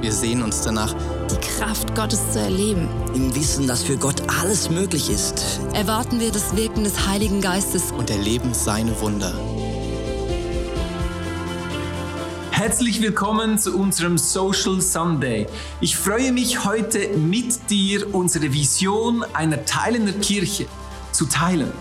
Wir sehen uns danach, die Kraft Gottes zu erleben. Im Wissen, dass für Gott alles möglich ist. Erwarten wir das Wirken des Heiligen Geistes und erleben seine Wunder. Herzlich willkommen zu unserem Social Sunday. Ich freue mich heute mit dir unsere Vision einer teilenden Kirche zu teilen.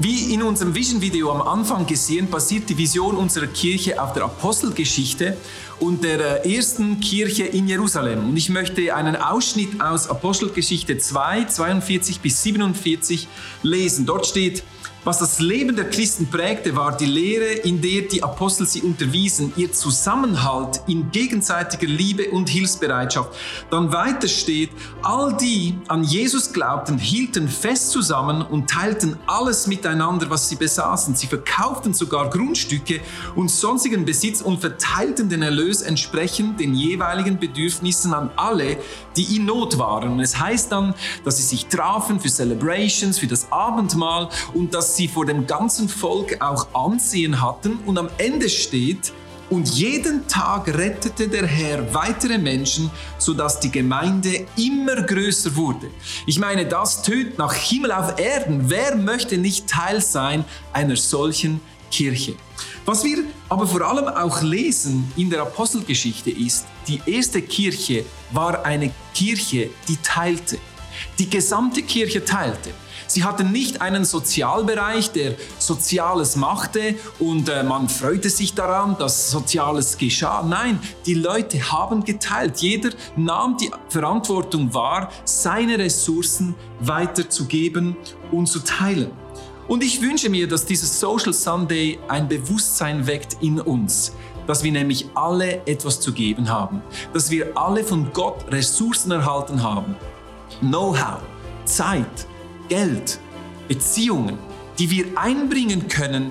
Wie in unserem Vision-Video am Anfang gesehen, basiert die Vision unserer Kirche auf der Apostelgeschichte und der äh, ersten Kirche in Jerusalem. Und ich möchte einen Ausschnitt aus Apostelgeschichte 2, 42 bis 47 lesen. Dort steht, was das Leben der Christen prägte, war die Lehre, in der die Apostel sie unterwiesen, ihr Zusammenhalt in gegenseitiger Liebe und Hilfsbereitschaft. Dann weiter steht, all die an Jesus glaubten, hielten fest zusammen und teilten alles miteinander, was sie besaßen. Sie verkauften sogar Grundstücke und sonstigen Besitz und verteilten den Erlös entsprechend den jeweiligen Bedürfnissen an alle, die in Not waren. Und es heißt dann, dass sie sich trafen für Celebrations, für das Abendmahl und dass sie vor dem ganzen Volk auch Ansehen hatten. Und am Ende steht, und jeden Tag rettete der Herr weitere Menschen, sodass die Gemeinde immer größer wurde. Ich meine, das tönt nach Himmel auf Erden. Wer möchte nicht Teil sein einer solchen Kirche? Was wir aber vor allem auch lesen in der Apostelgeschichte ist, die erste Kirche war eine Kirche, die teilte. Die gesamte Kirche teilte. Sie hatten nicht einen Sozialbereich, der Soziales machte und äh, man freute sich daran, dass Soziales geschah. Nein, die Leute haben geteilt. Jeder nahm die Verantwortung wahr, seine Ressourcen weiterzugeben und zu teilen. Und ich wünsche mir, dass dieses Social Sunday ein Bewusstsein weckt in uns, dass wir nämlich alle etwas zu geben haben, dass wir alle von Gott Ressourcen erhalten haben. Know-how, Zeit, Geld, Beziehungen, die wir einbringen können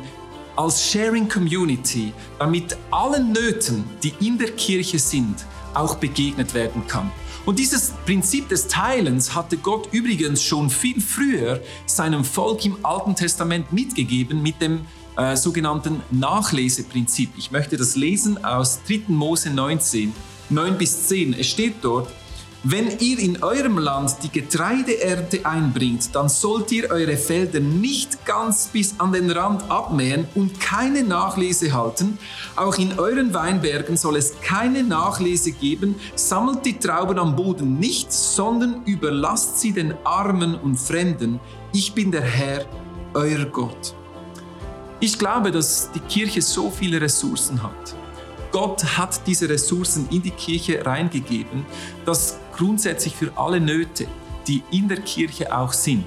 als Sharing Community, damit allen Nöten, die in der Kirche sind, auch begegnet werden kann. Und dieses Prinzip des Teilens hatte Gott übrigens schon viel früher seinem Volk im Alten Testament mitgegeben mit dem äh, sogenannten Nachleseprinzip. Ich möchte das lesen aus 3. Mose 19, 9 bis 10. Es steht dort, wenn ihr in eurem Land die Getreideernte einbringt, dann sollt ihr eure Felder nicht ganz bis an den Rand abmähen und keine Nachlese halten. Auch in euren Weinbergen soll es keine Nachlese geben. Sammelt die Trauben am Boden nicht, sondern überlasst sie den Armen und Fremden. Ich bin der Herr, euer Gott. Ich glaube, dass die Kirche so viele Ressourcen hat. Gott hat diese Ressourcen in die Kirche reingegeben, dass grundsätzlich für alle Nöte, die in der Kirche auch sind,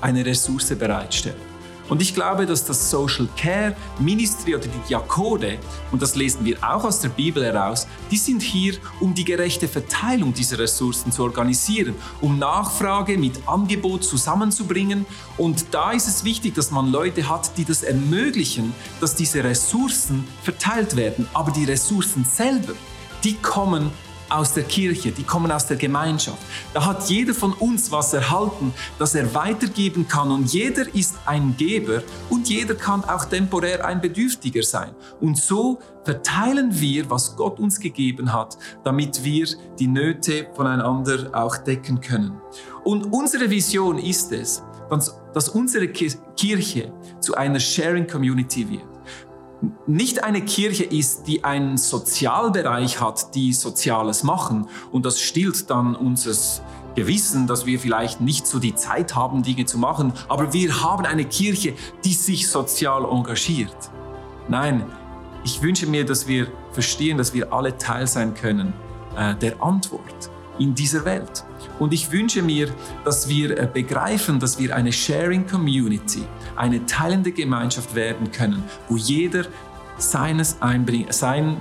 eine Ressource bereitstellt. Und ich glaube, dass das Social Care Ministry oder die Diakone, und das lesen wir auch aus der Bibel heraus, die sind hier, um die gerechte Verteilung dieser Ressourcen zu organisieren, um Nachfrage mit Angebot zusammenzubringen. Und da ist es wichtig, dass man Leute hat, die das ermöglichen, dass diese Ressourcen verteilt werden. Aber die Ressourcen selber, die kommen aus der Kirche, die kommen aus der Gemeinschaft. Da hat jeder von uns was erhalten, das er weitergeben kann und jeder ist ein Geber und jeder kann auch temporär ein Bedürftiger sein. Und so verteilen wir, was Gott uns gegeben hat, damit wir die Nöte voneinander auch decken können. Und unsere Vision ist es, dass unsere Kirche zu einer Sharing Community wird nicht eine Kirche ist, die einen Sozialbereich hat, die Soziales machen und das stillt dann unseres Gewissen, dass wir vielleicht nicht so die Zeit haben, Dinge zu machen, aber wir haben eine Kirche, die sich sozial engagiert. Nein, ich wünsche mir, dass wir verstehen, dass wir alle Teil sein können äh, der Antwort in dieser Welt. Und ich wünsche mir, dass wir äh, begreifen, dass wir eine Sharing Community, eine teilende Gemeinschaft werden können, wo jeder seines einbring sein,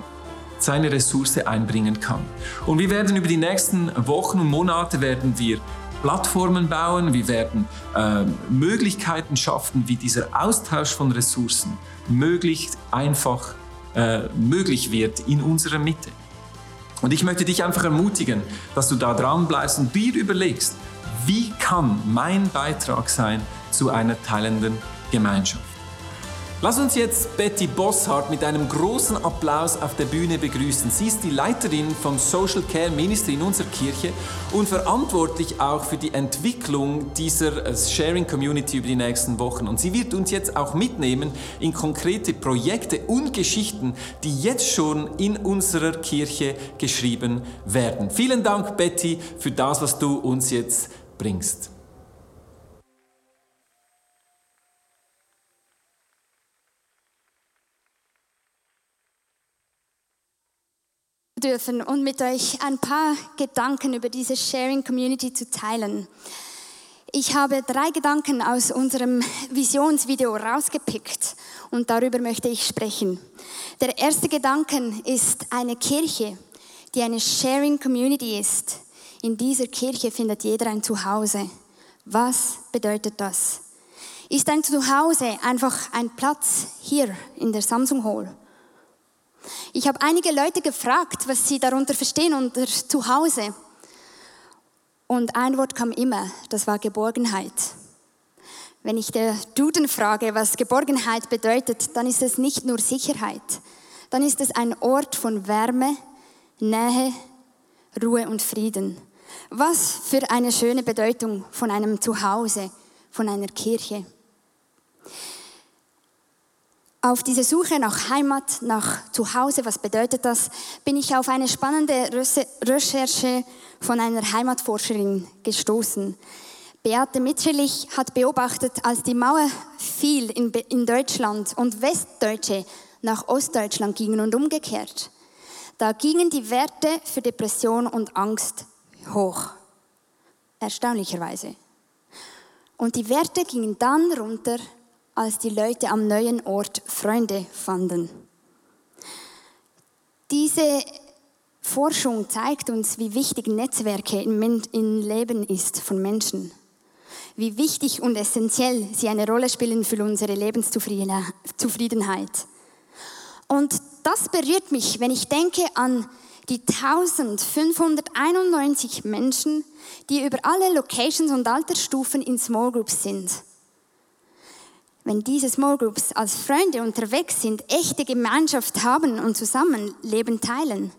seine Ressource einbringen kann. Und wir werden über die nächsten Wochen und Monate werden wir Plattformen bauen, wir werden äh, Möglichkeiten schaffen, wie dieser Austausch von Ressourcen möglichst einfach äh, möglich wird in unserer Mitte. Und ich möchte dich einfach ermutigen, dass du da dran bleibst und dir überlegst, wie kann mein Beitrag sein zu einer teilenden Gemeinschaft. Lass uns jetzt Betty Bosshardt mit einem großen Applaus auf der Bühne begrüßen. Sie ist die Leiterin vom Social Care Ministry in unserer Kirche und verantwortlich auch für die Entwicklung dieser äh, Sharing Community über die nächsten Wochen. Und sie wird uns jetzt auch mitnehmen in konkrete Projekte und Geschichten, die jetzt schon in unserer Kirche geschrieben werden. Vielen Dank, Betty, für das, was du uns jetzt bringst. Dürfen und mit euch ein paar Gedanken über diese Sharing Community zu teilen. Ich habe drei Gedanken aus unserem Visionsvideo rausgepickt und darüber möchte ich sprechen. Der erste Gedanke ist eine Kirche, die eine Sharing Community ist. In dieser Kirche findet jeder ein Zuhause. Was bedeutet das? Ist ein Zuhause einfach ein Platz hier in der Samsung Hall? Ich habe einige Leute gefragt, was sie darunter verstehen unter Zuhause. Und ein Wort kam immer, das war Geborgenheit. Wenn ich der Duden frage, was Geborgenheit bedeutet, dann ist es nicht nur Sicherheit. Dann ist es ein Ort von Wärme, Nähe, Ruhe und Frieden. Was für eine schöne Bedeutung von einem Zuhause, von einer Kirche. Auf diese Suche nach Heimat, nach Zuhause, was bedeutet das, bin ich auf eine spannende Recherche von einer Heimatforscherin gestoßen. Beate Mitscherlich hat beobachtet, als die Mauer fiel in, in Deutschland und Westdeutsche nach Ostdeutschland gingen und umgekehrt. Da gingen die Werte für Depression und Angst hoch. Erstaunlicherweise. Und die Werte gingen dann runter als die Leute am neuen Ort Freunde fanden. Diese Forschung zeigt uns, wie wichtig Netzwerke im Leben ist von Menschen. Wie wichtig und essentiell sie eine Rolle spielen für unsere Lebenszufriedenheit. Und das berührt mich, wenn ich denke an die 1591 Menschen, die über alle Locations und Altersstufen in Small Groups sind wenn diese Small Groups als Freunde unterwegs sind, echte Gemeinschaft haben und zusammen Leben teilen,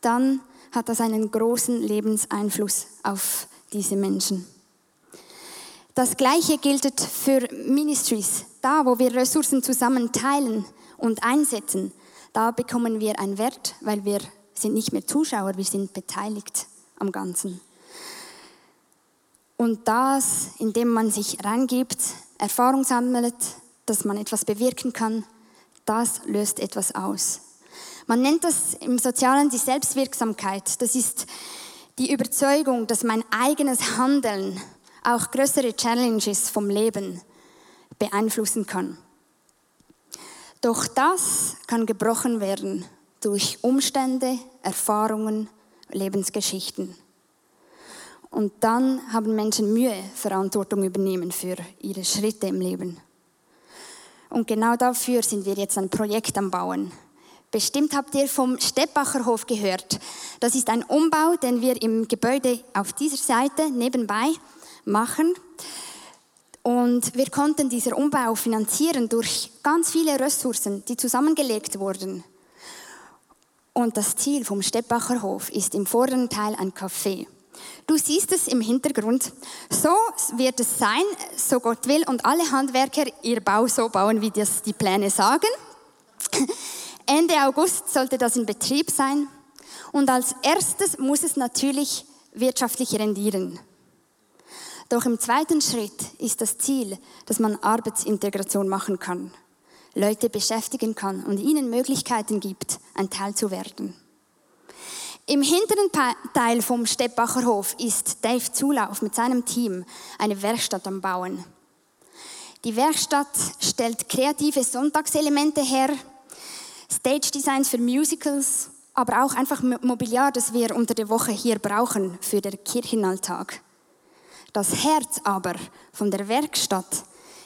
dann hat das einen großen Lebenseinfluss auf diese Menschen. Das Gleiche gilt für Ministries. Da, wo wir Ressourcen zusammen teilen und einsetzen, da bekommen wir einen Wert, weil wir sind nicht mehr Zuschauer, wir sind beteiligt am Ganzen. Und das, indem man sich reingibt, Erfahrung sammelt, dass man etwas bewirken kann, das löst etwas aus. Man nennt das im Sozialen die Selbstwirksamkeit. Das ist die Überzeugung, dass mein eigenes Handeln auch größere Challenges vom Leben beeinflussen kann. Doch das kann gebrochen werden durch Umstände, Erfahrungen, Lebensgeschichten. Und dann haben Menschen Mühe, Verantwortung übernehmen für ihre Schritte im Leben. Und genau dafür sind wir jetzt ein Projekt am Bauen. Bestimmt habt ihr vom Steppacher Hof gehört. Das ist ein Umbau, den wir im Gebäude auf dieser Seite nebenbei machen. Und wir konnten diesen Umbau finanzieren durch ganz viele Ressourcen, die zusammengelegt wurden. Und das Ziel vom Steppacher Hof ist im vorderen Teil ein Café. Du siehst es im Hintergrund. So wird es sein, so Gott will, und alle Handwerker ihr Bau so bauen, wie das die Pläne sagen. Ende August sollte das in Betrieb sein. Und als erstes muss es natürlich wirtschaftlich rendieren. Doch im zweiten Schritt ist das Ziel, dass man Arbeitsintegration machen kann, Leute beschäftigen kann und ihnen Möglichkeiten gibt, ein Teil zu werden. Im hinteren Teil vom Steppacher Hof ist Dave Zulauf mit seinem Team eine Werkstatt am Bauen. Die Werkstatt stellt kreative Sonntagselemente her, Stage Designs für Musicals, aber auch einfach Mobiliar, das wir unter der Woche hier brauchen für den Kirchenalltag. Das Herz aber von der Werkstatt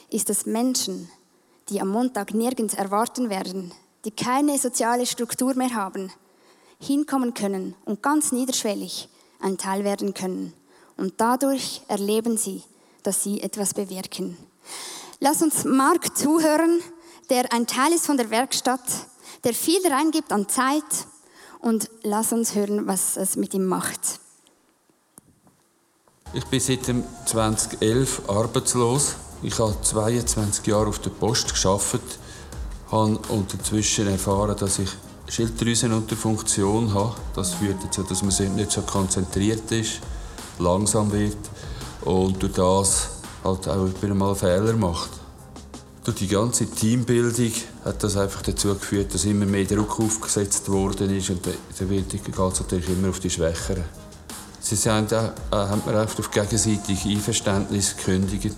ist es Menschen, die am Montag nirgends erwarten werden, die keine soziale Struktur mehr haben, hinkommen können und ganz niederschwellig ein Teil werden können. Und dadurch erleben sie, dass sie etwas bewirken. Lass uns Mark zuhören, der ein Teil ist von der Werkstatt, der viel reingibt an Zeit und lass uns hören, was es mit ihm macht. Ich bin seit 2011 arbeitslos. Ich habe 22 Jahre auf der Post geschafft, habe und dazwischen erfahren, dass ich Schilddrüsenunterfunktion habe. Das führt dazu, dass man nicht so konzentriert ist, langsam wird und durch das halt auch wieder mal Fehler macht. Durch die ganze Teambildung hat das einfach dazu geführt, dass immer mehr Druck aufgesetzt worden ist und der wird geht es natürlich immer auf die Schwächeren. Sie sagen, äh, haben mir oft auf gegenseitig Einverständnis gekündigt.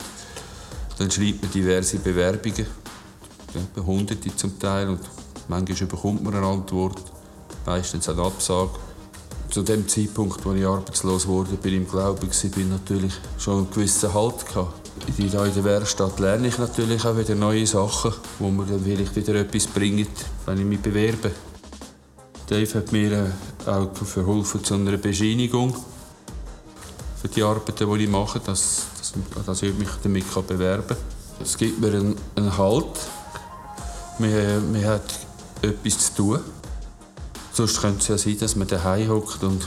Dann schreibt man diverse Bewerbungen, hunderte zum Teil, und manchmal bekommt man eine Antwort, meistens eine Absage. Zu dem Zeitpunkt, als ich arbeitslos wurde, bin ich im Glauben, bin natürlich schon einen gewissen Halt gehabt in der Werkstatt lerne ich natürlich auch wieder neue Sachen, wo mir dann vielleicht wieder etwas bringt, wenn ich mich bewerbe. Dave hat mir äh, auch verholfen zu einer Bescheinigung für die Arbeiten, die ich mache, dass, dass, dass ich mich damit bewerben kann. Es gibt mir einen, einen Halt. Man, man hat etwas zu tun. Sonst könnte es ja sein, dass man daheim hockt und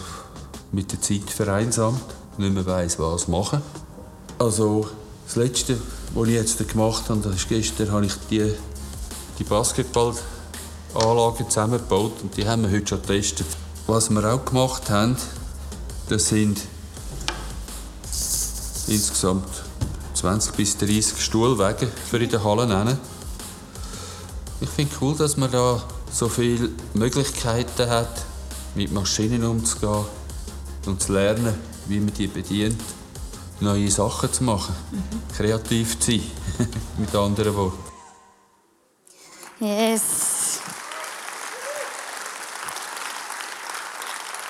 mit der Zeit vereinsamt, nicht mehr weiss, was machen. Also das Letzte, was ich jetzt gemacht habe, das ist gestern, habe ich die, die Basketballanlage zusammengebaut und die haben wir heute schon getestet. Was wir auch gemacht haben, das sind insgesamt 20 bis 30 Stuhlwege für in der Halle nennen. Ich finde cool, dass man da so viele Möglichkeiten hat, mit Maschinen umzugehen und zu lernen, wie man die bedient neue Sachen zu machen, mhm. kreativ zu sein, mit anderen Worten. Yes.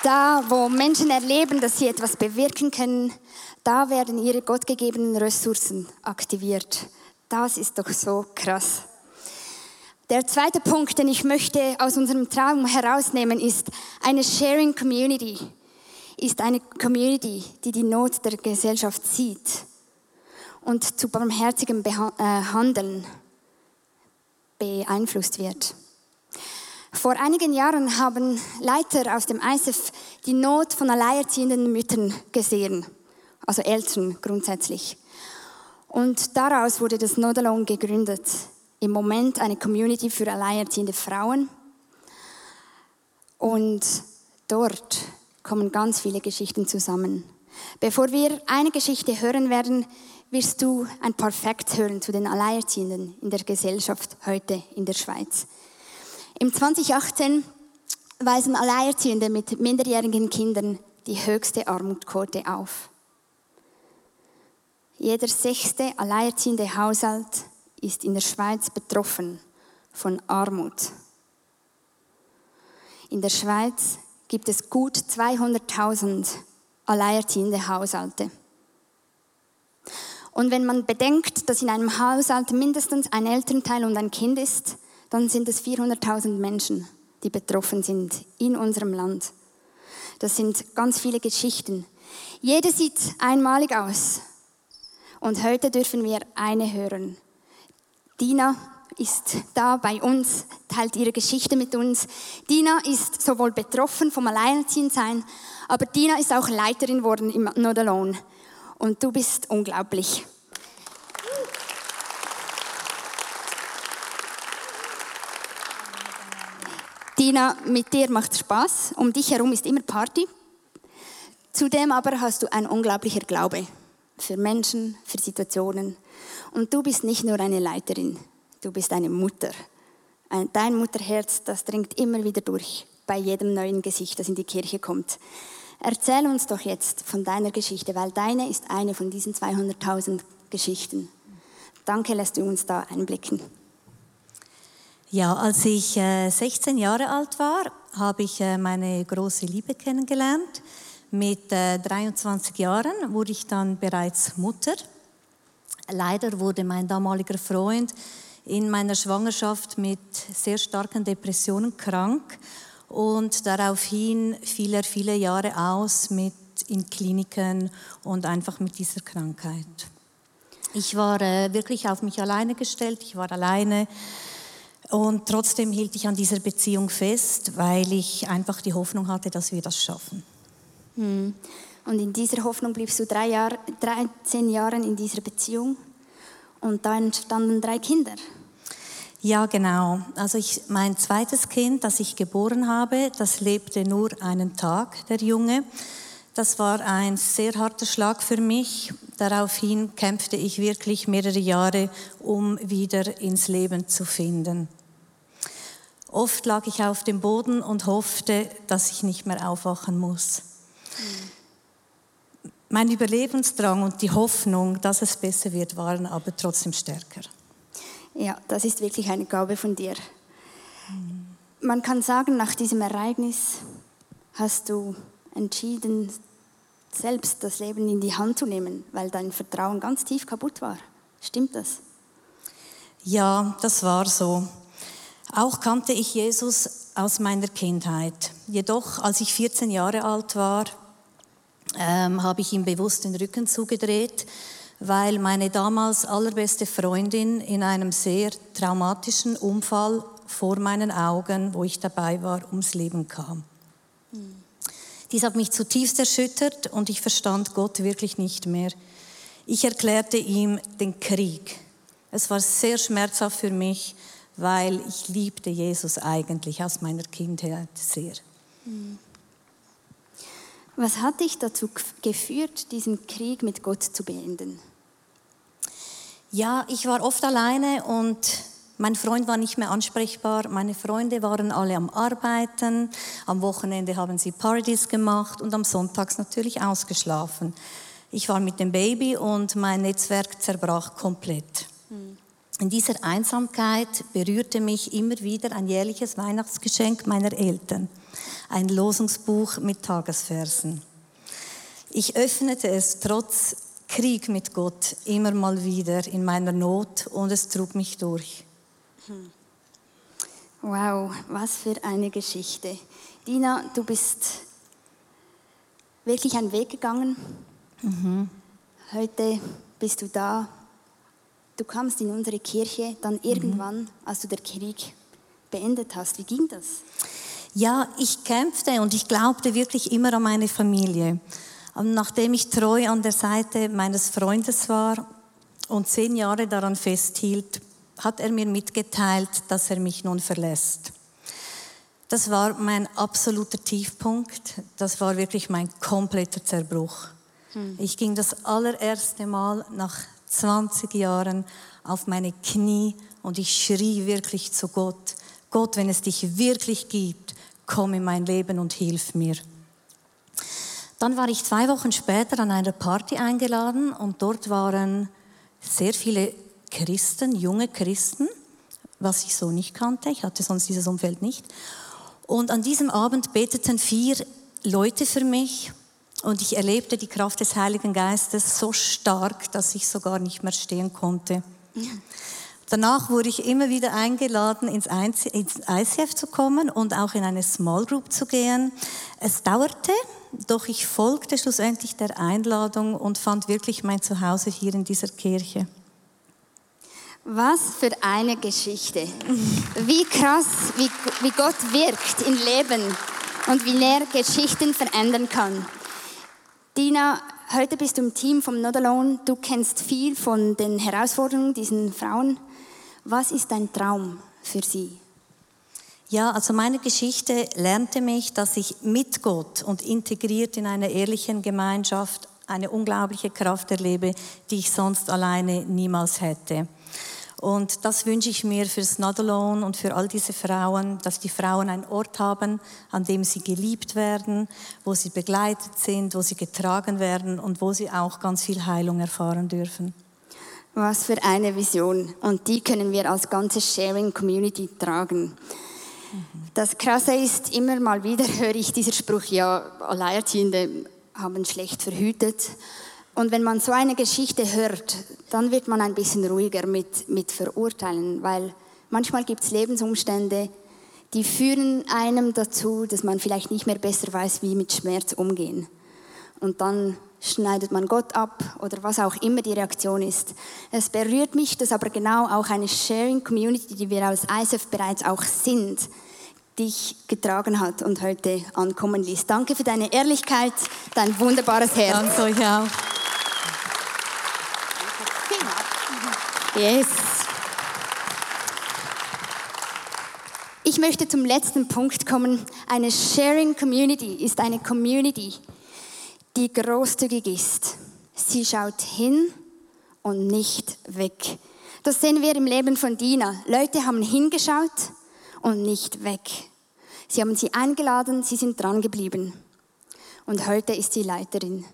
Da, wo Menschen erleben, dass sie etwas bewirken können, da werden ihre gottgegebenen Ressourcen aktiviert. Das ist doch so krass. Der zweite Punkt, den ich möchte aus unserem Traum herausnehmen, ist eine Sharing Community ist eine Community, die die Not der Gesellschaft sieht und zu barmherzigem äh, Handeln beeinflusst wird. Vor einigen Jahren haben Leiter aus dem ISF die Not von alleinerziehenden Müttern gesehen, also Eltern grundsätzlich. Und daraus wurde das Nodalon gegründet. Im Moment eine Community für alleinerziehende Frauen. Und dort kommen ganz viele Geschichten zusammen. Bevor wir eine Geschichte hören werden, wirst du ein paar Facts hören zu den Alleinerziehenden in der Gesellschaft heute in der Schweiz. Im 2018 weisen Alleinerziehende mit minderjährigen Kindern die höchste Armutquote auf. Jeder sechste alleinerziehende Haushalt ist in der Schweiz betroffen von Armut. In der Schweiz gibt es gut 200.000 alleinerziehende Haushalte. Und wenn man bedenkt, dass in einem Haushalt mindestens ein Elternteil und ein Kind ist, dann sind es 400.000 Menschen, die betroffen sind in unserem Land. Das sind ganz viele Geschichten. Jede sieht einmalig aus. Und heute dürfen wir eine hören. Dina ist da bei uns, teilt ihre Geschichte mit uns. Dina ist sowohl betroffen vom Alleinerziehendsein, aber Dina ist auch Leiterin geworden im Not Alone. Und du bist unglaublich. Dina, mit dir macht Spaß. Um dich herum ist immer Party. Zudem aber hast du ein unglaublicher Glaube für Menschen, für Situationen. Und du bist nicht nur eine Leiterin, du bist eine Mutter. Dein Mutterherz, das dringt immer wieder durch bei jedem neuen Gesicht, das in die Kirche kommt. Erzähl uns doch jetzt von deiner Geschichte, weil deine ist eine von diesen 200.000 Geschichten. Danke, lässt du uns da einblicken. Ja, als ich 16 äh, Jahre alt war, habe ich äh, meine große Liebe kennengelernt. Mit äh, 23 Jahren wurde ich dann bereits Mutter. Leider wurde mein damaliger Freund in meiner Schwangerschaft mit sehr starken Depressionen krank und daraufhin fiel er viele Jahre aus mit in Kliniken und einfach mit dieser Krankheit. Ich war äh, wirklich auf mich alleine gestellt, ich war alleine und trotzdem hielt ich an dieser Beziehung fest, weil ich einfach die Hoffnung hatte, dass wir das schaffen. Hm. Und in dieser Hoffnung bliebst du drei Jahr, 13 Jahre in dieser Beziehung und da entstanden drei Kinder. Ja, genau. Also ich, mein zweites Kind, das ich geboren habe, das lebte nur einen Tag, der Junge. Das war ein sehr harter Schlag für mich. Daraufhin kämpfte ich wirklich mehrere Jahre, um wieder ins Leben zu finden. Oft lag ich auf dem Boden und hoffte, dass ich nicht mehr aufwachen muss. Mein Überlebensdrang und die Hoffnung, dass es besser wird, waren aber trotzdem stärker. Ja, das ist wirklich eine Gabe von dir. Man kann sagen, nach diesem Ereignis hast du entschieden, selbst das Leben in die Hand zu nehmen, weil dein Vertrauen ganz tief kaputt war. Stimmt das? Ja, das war so. Auch kannte ich Jesus aus meiner Kindheit. Jedoch, als ich 14 Jahre alt war, ähm, habe ich ihm bewusst den Rücken zugedreht, weil meine damals allerbeste Freundin in einem sehr traumatischen Unfall vor meinen Augen, wo ich dabei war, ums Leben kam. Mhm. Dies hat mich zutiefst erschüttert und ich verstand Gott wirklich nicht mehr. Ich erklärte ihm den Krieg. Es war sehr schmerzhaft für mich, weil ich liebte Jesus eigentlich aus meiner Kindheit sehr. Was hat dich dazu geführt, diesen Krieg mit Gott zu beenden? Ja, ich war oft alleine und mein Freund war nicht mehr ansprechbar, meine Freunde waren alle am Arbeiten, am Wochenende haben sie Partys gemacht und am Sonntag natürlich ausgeschlafen. Ich war mit dem Baby und mein Netzwerk zerbrach komplett. Hm. In dieser Einsamkeit berührte mich immer wieder ein jährliches Weihnachtsgeschenk meiner Eltern, ein Losungsbuch mit Tagesversen. Ich öffnete es trotz Krieg mit Gott immer mal wieder in meiner Not und es trug mich durch. Wow, was für eine Geschichte. Dina, du bist wirklich einen Weg gegangen. Mhm. Heute bist du da. Du kamst in unsere Kirche, dann mhm. irgendwann, als du den Krieg beendet hast. Wie ging das? Ja, ich kämpfte und ich glaubte wirklich immer an meine Familie. Und nachdem ich treu an der Seite meines Freundes war und zehn Jahre daran festhielt, hat er mir mitgeteilt, dass er mich nun verlässt. Das war mein absoluter Tiefpunkt. Das war wirklich mein kompletter Zerbruch. Hm. Ich ging das allererste Mal nach 20 Jahren auf meine Knie und ich schrie wirklich zu Gott. Gott, wenn es dich wirklich gibt, komm in mein Leben und hilf mir. Dann war ich zwei Wochen später an einer Party eingeladen und dort waren sehr viele Christen, junge Christen, was ich so nicht kannte. Ich hatte sonst dieses Umfeld nicht. Und an diesem Abend beteten vier Leute für mich und ich erlebte die Kraft des Heiligen Geistes so stark, dass ich sogar nicht mehr stehen konnte. Danach wurde ich immer wieder eingeladen, ins ICF zu kommen und auch in eine Small Group zu gehen. Es dauerte, doch ich folgte schlussendlich der Einladung und fand wirklich mein Zuhause hier in dieser Kirche. Was für eine Geschichte. Wie krass, wie, wie Gott wirkt im Leben und wie er Geschichten verändern kann. Dina, heute bist du im Team vom Not Alone. Du kennst viel von den Herausforderungen dieser Frauen. Was ist dein Traum für sie? Ja, also meine Geschichte lernte mich, dass ich mit Gott und integriert in einer ehrlichen Gemeinschaft eine unglaubliche Kraft erlebe, die ich sonst alleine niemals hätte. Und das wünsche ich mir für Not Alone und für all diese Frauen, dass die Frauen einen Ort haben, an dem sie geliebt werden, wo sie begleitet sind, wo sie getragen werden und wo sie auch ganz viel Heilung erfahren dürfen. Was für eine Vision. Und die können wir als ganze Sharing Community tragen. Das Krasse ist, immer mal wieder höre ich dieser Spruch, ja, Alleinerziehende, haben schlecht verhütet. Und wenn man so eine Geschichte hört, dann wird man ein bisschen ruhiger mit, mit Verurteilen, weil manchmal gibt es Lebensumstände, die führen einem dazu, dass man vielleicht nicht mehr besser weiß, wie mit Schmerz umgehen. Und dann schneidet man Gott ab oder was auch immer die Reaktion ist. Es berührt mich, dass aber genau auch eine Sharing Community, die wir als ISF bereits auch sind, dich getragen hat und heute ankommen ließ. Danke für deine Ehrlichkeit, dein wunderbares Herz. Danke euch auch. Yes. Ich möchte zum letzten Punkt kommen. Eine Sharing Community ist eine Community, die großzügig ist. Sie schaut hin und nicht weg. Das sehen wir im Leben von Dina. Leute haben hingeschaut und nicht weg. Sie haben sie eingeladen, sie sind dran geblieben. Und heute ist sie Leiterin.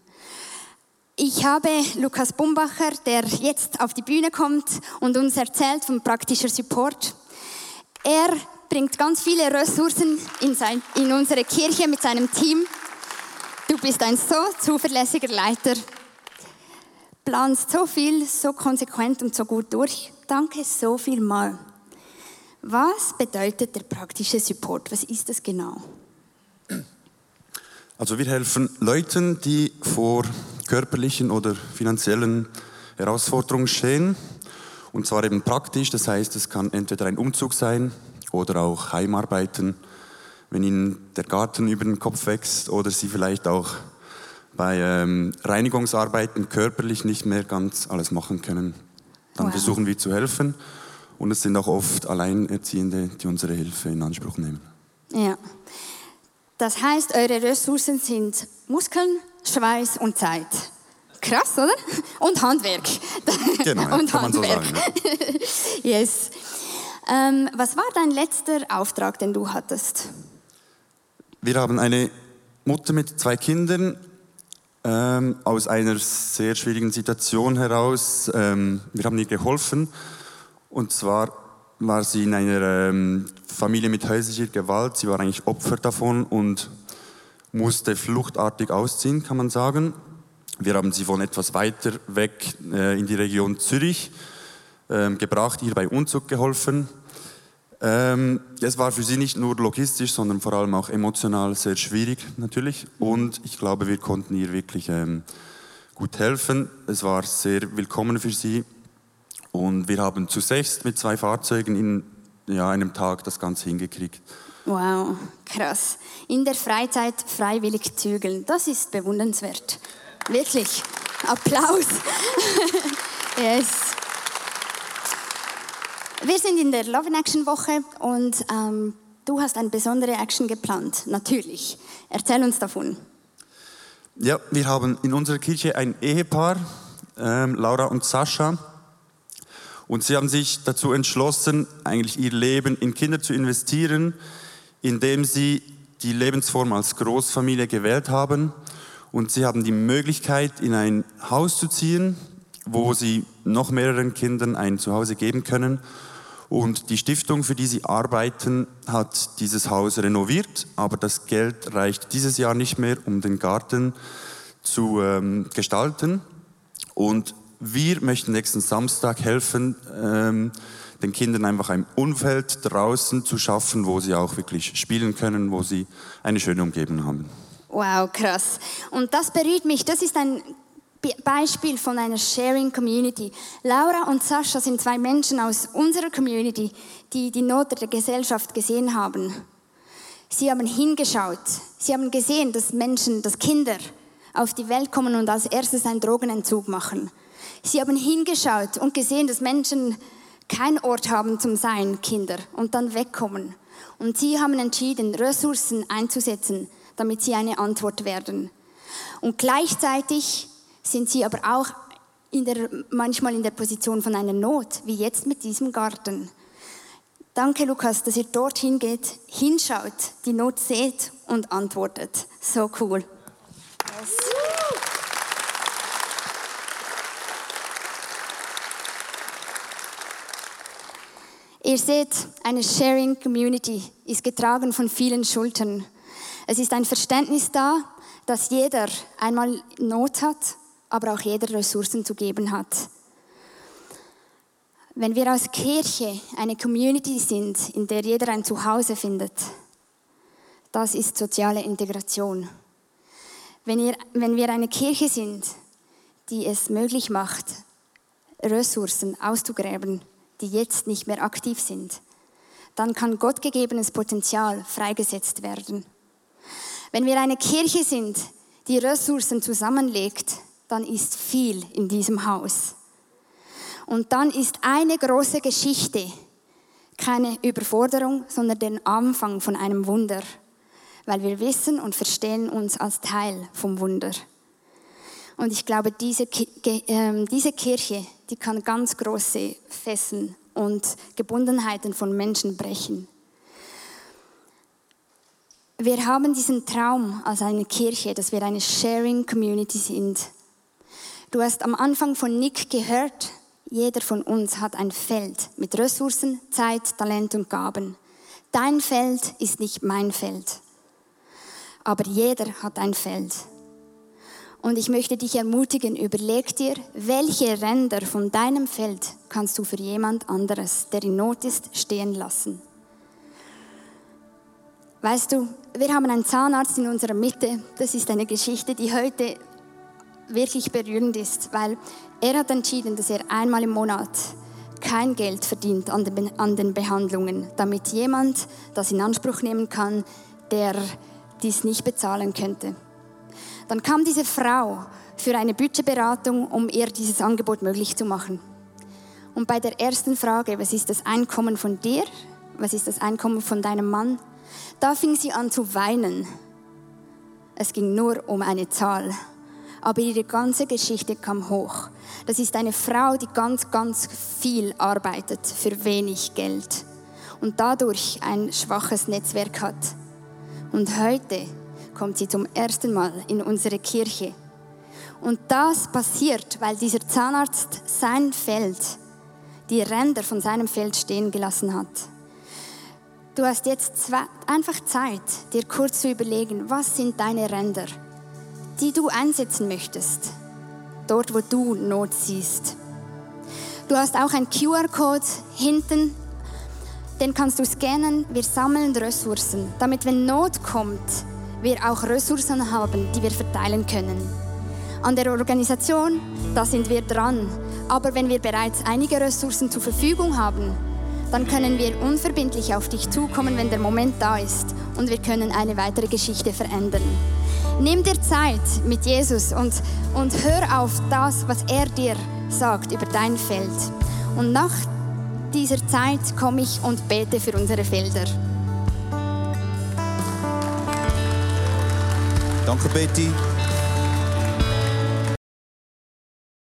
Ich habe Lukas Bumbacher, der jetzt auf die Bühne kommt und uns erzählt vom praktischer Support. Er bringt ganz viele Ressourcen in, sein, in unsere Kirche mit seinem Team. Du bist ein so zuverlässiger Leiter, planst so viel, so konsequent und so gut durch. Danke so viel mal. Was bedeutet der praktische Support? Was ist das genau? Also wir helfen Leuten, die vor körperlichen oder finanziellen Herausforderungen stehen. Und zwar eben praktisch, das heißt, es kann entweder ein Umzug sein oder auch Heimarbeiten, wenn ihnen der Garten über den Kopf wächst oder sie vielleicht auch bei ähm, Reinigungsarbeiten körperlich nicht mehr ganz alles machen können. Dann wow. versuchen wir zu helfen und es sind auch oft Alleinerziehende, die unsere Hilfe in Anspruch nehmen. Ja. Das heißt, eure Ressourcen sind Muskeln, Schweiß und Zeit. Krass, oder? Und Handwerk. Genau, und Handwerk. so sagen. Ja. yes. Ähm, was war dein letzter Auftrag, den du hattest? Wir haben eine Mutter mit zwei Kindern ähm, aus einer sehr schwierigen Situation heraus. Ähm, wir haben ihr geholfen. Und zwar war sie in einer ähm, Familie mit häuslicher Gewalt. Sie war eigentlich Opfer davon und musste fluchtartig ausziehen, kann man sagen. Wir haben sie von etwas weiter weg äh, in die Region Zürich ähm, gebracht, ihr bei Umzug geholfen. Ähm, es war für sie nicht nur logistisch, sondern vor allem auch emotional sehr schwierig natürlich. Und ich glaube, wir konnten ihr wirklich ähm, gut helfen. Es war sehr willkommen für sie. Und wir haben zu sechs mit zwei Fahrzeugen in ja, einem Tag das Ganze hingekriegt. Wow, krass. In der Freizeit freiwillig zügeln, das ist bewundernswert. Wirklich. Applaus. yes. Wir sind in der Love in Action Woche und ähm, du hast eine besondere Action geplant, natürlich. Erzähl uns davon. Ja, wir haben in unserer Kirche ein Ehepaar, ähm, Laura und Sascha. Und sie haben sich dazu entschlossen, eigentlich ihr Leben in Kinder zu investieren, indem sie die Lebensform als Großfamilie gewählt haben. Und sie haben die Möglichkeit, in ein Haus zu ziehen, wo sie noch mehreren Kindern ein Zuhause geben können. Und die Stiftung, für die sie arbeiten, hat dieses Haus renoviert, aber das Geld reicht dieses Jahr nicht mehr, um den Garten zu ähm, gestalten. Und wir möchten nächsten Samstag helfen, ähm, den Kindern einfach ein Umfeld draußen zu schaffen, wo sie auch wirklich spielen können, wo sie eine schöne Umgebung haben. Wow, krass. Und das berührt mich. Das ist ein Beispiel von einer Sharing Community. Laura und Sascha sind zwei Menschen aus unserer Community, die die Not der Gesellschaft gesehen haben. Sie haben hingeschaut. Sie haben gesehen, dass Menschen, dass Kinder auf die Welt kommen und als erstes einen Drogenentzug machen. Sie haben hingeschaut und gesehen, dass Menschen keinen Ort haben zum Sein, Kinder, und dann wegkommen. Und sie haben entschieden, Ressourcen einzusetzen, damit sie eine Antwort werden. Und gleichzeitig sind sie aber auch in der, manchmal in der Position von einer Not, wie jetzt mit diesem Garten. Danke, Lukas, dass ihr dorthin geht, hinschaut, die Not seht und antwortet. So cool. Yes. Ihr seht, eine Sharing Community ist getragen von vielen Schultern. Es ist ein Verständnis da, dass jeder einmal Not hat, aber auch jeder Ressourcen zu geben hat. Wenn wir als Kirche eine Community sind, in der jeder ein Zuhause findet, das ist soziale Integration. Wenn, ihr, wenn wir eine Kirche sind, die es möglich macht, Ressourcen auszugräben, die jetzt nicht mehr aktiv sind, dann kann gottgegebenes Potenzial freigesetzt werden. Wenn wir eine Kirche sind, die Ressourcen zusammenlegt, dann ist viel in diesem Haus. Und dann ist eine große Geschichte keine Überforderung, sondern der Anfang von einem Wunder, weil wir wissen und verstehen uns als Teil vom Wunder. Und ich glaube, diese, äh, diese Kirche, die kann ganz große Fesseln und Gebundenheiten von Menschen brechen. Wir haben diesen Traum als eine Kirche, dass wir eine Sharing Community sind. Du hast am Anfang von Nick gehört, jeder von uns hat ein Feld mit Ressourcen, Zeit, Talent und Gaben. Dein Feld ist nicht mein Feld, aber jeder hat ein Feld. Und ich möchte dich ermutigen, überleg dir, welche Ränder von deinem Feld kannst du für jemand anderes, der in Not ist, stehen lassen. Weißt du, wir haben einen Zahnarzt in unserer Mitte. Das ist eine Geschichte, die heute wirklich berührend ist, weil er hat entschieden, dass er einmal im Monat kein Geld verdient an den, an den Behandlungen, damit jemand das in Anspruch nehmen kann, der dies nicht bezahlen könnte. Dann kam diese Frau für eine Budgetberatung, um ihr dieses Angebot möglich zu machen. Und bei der ersten Frage, was ist das Einkommen von dir? Was ist das Einkommen von deinem Mann? Da fing sie an zu weinen. Es ging nur um eine Zahl. Aber ihre ganze Geschichte kam hoch. Das ist eine Frau, die ganz, ganz viel arbeitet für wenig Geld und dadurch ein schwaches Netzwerk hat. Und heute kommt sie zum ersten Mal in unsere Kirche. Und das passiert, weil dieser Zahnarzt sein Feld, die Ränder von seinem Feld stehen gelassen hat. Du hast jetzt einfach Zeit, dir kurz zu überlegen, was sind deine Ränder, die du einsetzen möchtest, dort wo du Not siehst. Du hast auch einen QR-Code hinten, den kannst du scannen. Wir sammeln Ressourcen, damit wenn Not kommt, wir auch Ressourcen haben, die wir verteilen können. An der Organisation, da sind wir dran. Aber wenn wir bereits einige Ressourcen zur Verfügung haben, dann können wir unverbindlich auf dich zukommen, wenn der Moment da ist und wir können eine weitere Geschichte verändern. Nimm dir Zeit mit Jesus und, und hör auf das, was er dir sagt über dein Feld. Und nach dieser Zeit komme ich und bete für unsere Felder. Danke, Betty.